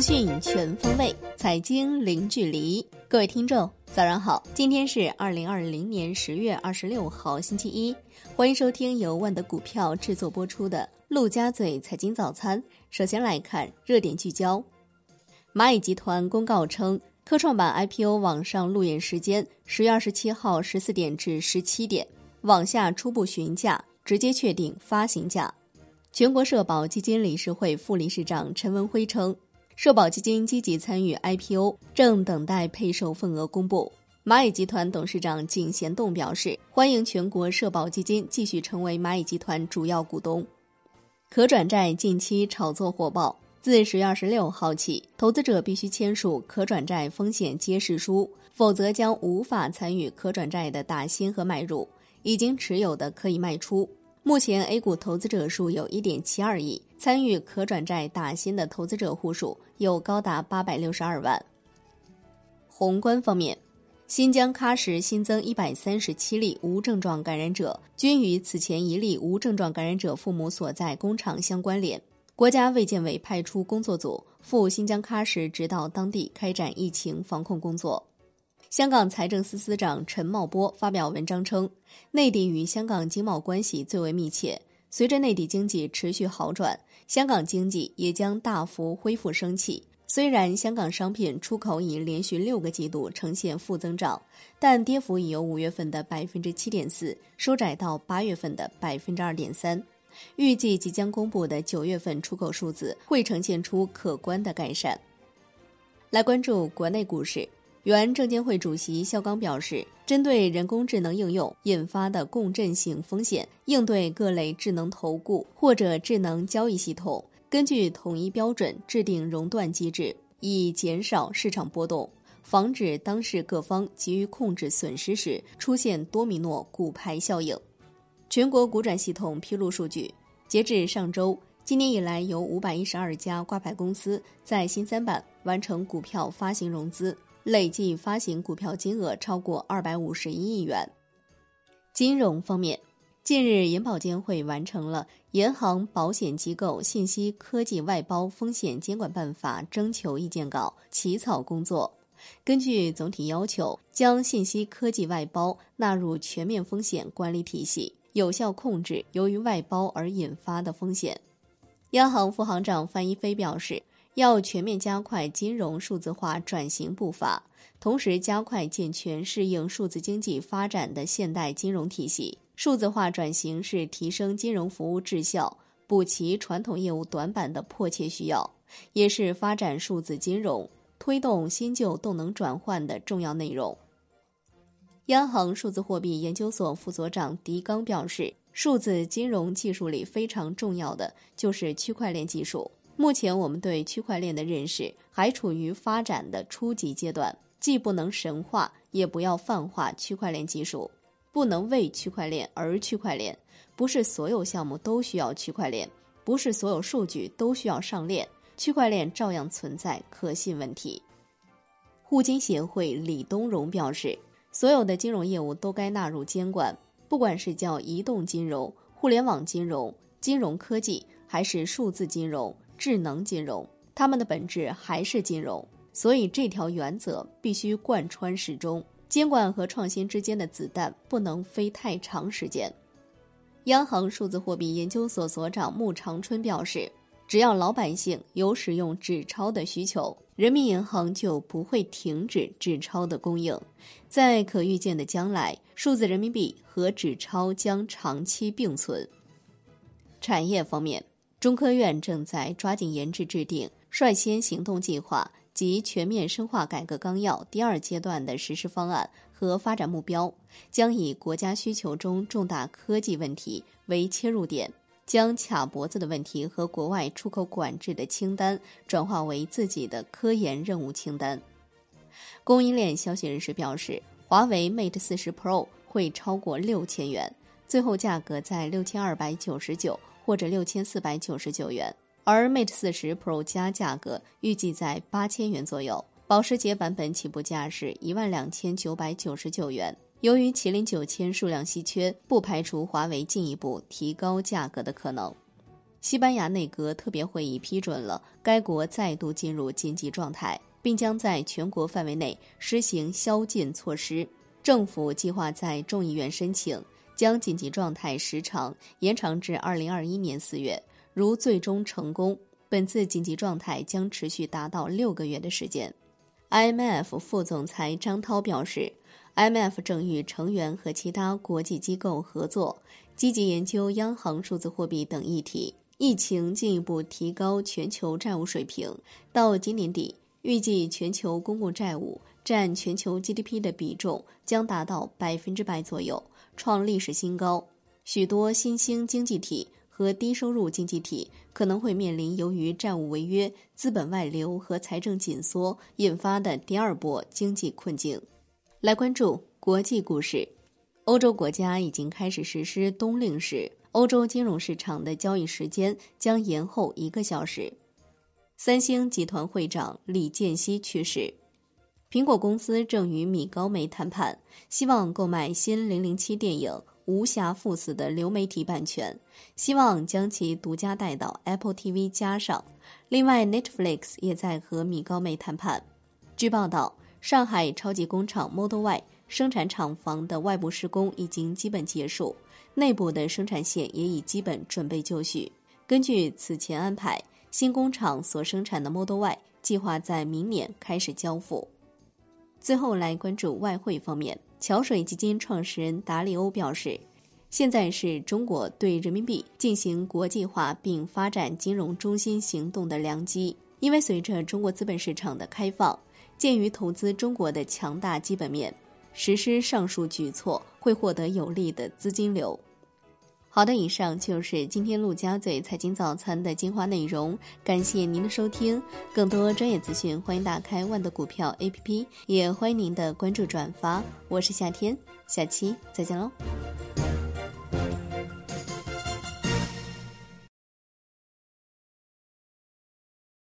讯全方位，财经零距离。各位听众，早上好！今天是二零二零年十月二十六号，星期一。欢迎收听由万德股票制作播出的《陆家嘴财经早餐》。首先来看热点聚焦。蚂蚁集团公告称，科创板 IPO 网上路演时间十月二十七号十四点至十七点，网下初步询价，直接确定发行价。全国社保基金理事会副理事长陈文辉称。社保基金积极参与 IPO，正等待配售份额公布。蚂蚁集团董事长井贤栋表示，欢迎全国社保基金继续成为蚂蚁集团主要股东。可转债近期炒作火爆，自十月二十六号起，投资者必须签署可转债风险揭示书，否则将无法参与可转债的打新和买入。已经持有的可以卖出。目前 A 股投资者数有一点七二亿，参与可转债打新的投资者户数有高达八百六十二万。宏观方面，新疆喀什新增一百三十七例无症状感染者，均与此前一例无症状感染者父母所在工厂相关联。国家卫健委派出工作组赴新疆喀什指导当地开展疫情防控工作。香港财政司司长陈茂波发表文章称，内地与香港经贸关系最为密切。随着内地经济持续好转，香港经济也将大幅恢复生气。虽然香港商品出口已连续六个季度呈现负增长，但跌幅已由五月份的百分之七点四收窄到八月份的百分之二点三。预计即将公布的九月份出口数字会呈现出可观的改善。来关注国内股市。原证监会主席肖钢表示，针对人工智能应用引发的共振性风险，应对各类智能投顾或者智能交易系统，根据统一标准制定熔断机制，以减少市场波动，防止当事各方急于控制损失时出现多米诺骨牌效应。全国股转系统披露数据，截至上周，今年以来有五百一十二家挂牌公司在新三板完成股票发行融资。累计发行股票金额超过二百五十一亿元。金融方面，近日银保监会完成了《银行保险机构信息科技外包风险监管办法》征求意见稿起草工作。根据总体要求，将信息科技外包纳入全面风险管理体系，有效控制由于外包而引发的风险。央行副行长范一飞表示。要全面加快金融数字化转型步伐，同时加快健全适应数字经济发展的现代金融体系。数字化转型是提升金融服务质效、补齐传统业务短板的迫切需要，也是发展数字金融、推动新旧动能转换的重要内容。央行数字货币研究所副所长狄刚表示，数字金融技术里非常重要的就是区块链技术。目前我们对区块链的认识还处于发展的初级阶段，既不能神化，也不要泛化区块链技术，不能为区块链而区块链。不是所有项目都需要区块链，不是所有数据都需要上链，区块链照样存在可信问题。互金协会李东荣表示，所有的金融业务都该纳入监管，不管是叫移动金融、互联网金融、金融科技，还是数字金融。智能金融，它们的本质还是金融，所以这条原则必须贯穿始终。监管和创新之间的子弹不能飞太长时间。央行数字货币研究所所长穆长春表示，只要老百姓有使用纸钞的需求，人民银行就不会停止纸钞的供应。在可预见的将来，数字人民币和纸钞将长期并存。产业方面。中科院正在抓紧研制制定率先行动计划及全面深化改革纲要第二阶段的实施方案和发展目标，将以国家需求中重大科技问题为切入点，将卡脖子的问题和国外出口管制的清单转化为自己的科研任务清单。供应链消息人士表示，华为 Mate 四十 Pro 会超过六千元，最后价格在六千二百九十九。或者六千四百九十九元，而 Mate 四十 Pro 加价格预计在八千元左右，保时捷版本起步价是一万两千九百九十九元。由于麒麟九千数量稀缺，不排除华为进一步提高价格的可能。西班牙内阁特别会议批准了该国再度进入紧急状态，并将在全国范围内实行宵禁措施。政府计划在众议院申请将紧急状态时长延长至二零二一年四月。如最终成功，本次紧急状态将持续达到六个月的时间。IMF 副总裁张涛表示，IMF 正与成员和其他国际机构合作，积极研究央行数字货币等议题。疫情进一步提高全球债务水平，到今年底，预计全球公共债务占全球 GDP 的比重将达到百分之百左右，创历史新高。许多新兴经济体和低收入经济体可能会面临由于债务违约、资本外流和财政紧缩引发的第二波经济困境。来关注国际股市，欧洲国家已经开始实施冬令时。欧洲金融市场的交易时间将延后一个小时。三星集团会长李健熙去世。苹果公司正与米高梅谈判，希望购买新《零零七》电影《无暇赴死》的流媒体版权，希望将其独家带到 Apple TV 加上。另外，Netflix 也在和米高梅谈判。据报道，上海超级工厂 Model Y 生产厂房的外部施工已经基本结束。内部的生产线也已基本准备就绪。根据此前安排，新工厂所生产的 Model Y 计划在明年开始交付。最后来关注外汇方面，桥水基金创始人达利欧表示，现在是中国对人民币进行国际化并发展金融中心行动的良机，因为随着中国资本市场的开放，鉴于投资中国的强大基本面。实施上述举措会获得有利的资金流。好的，以上就是今天陆家嘴财经早餐的精华内容，感谢您的收听。更多专业资讯，欢迎打开万德股票 APP，也欢迎您的关注转发。我是夏天，下期再见喽。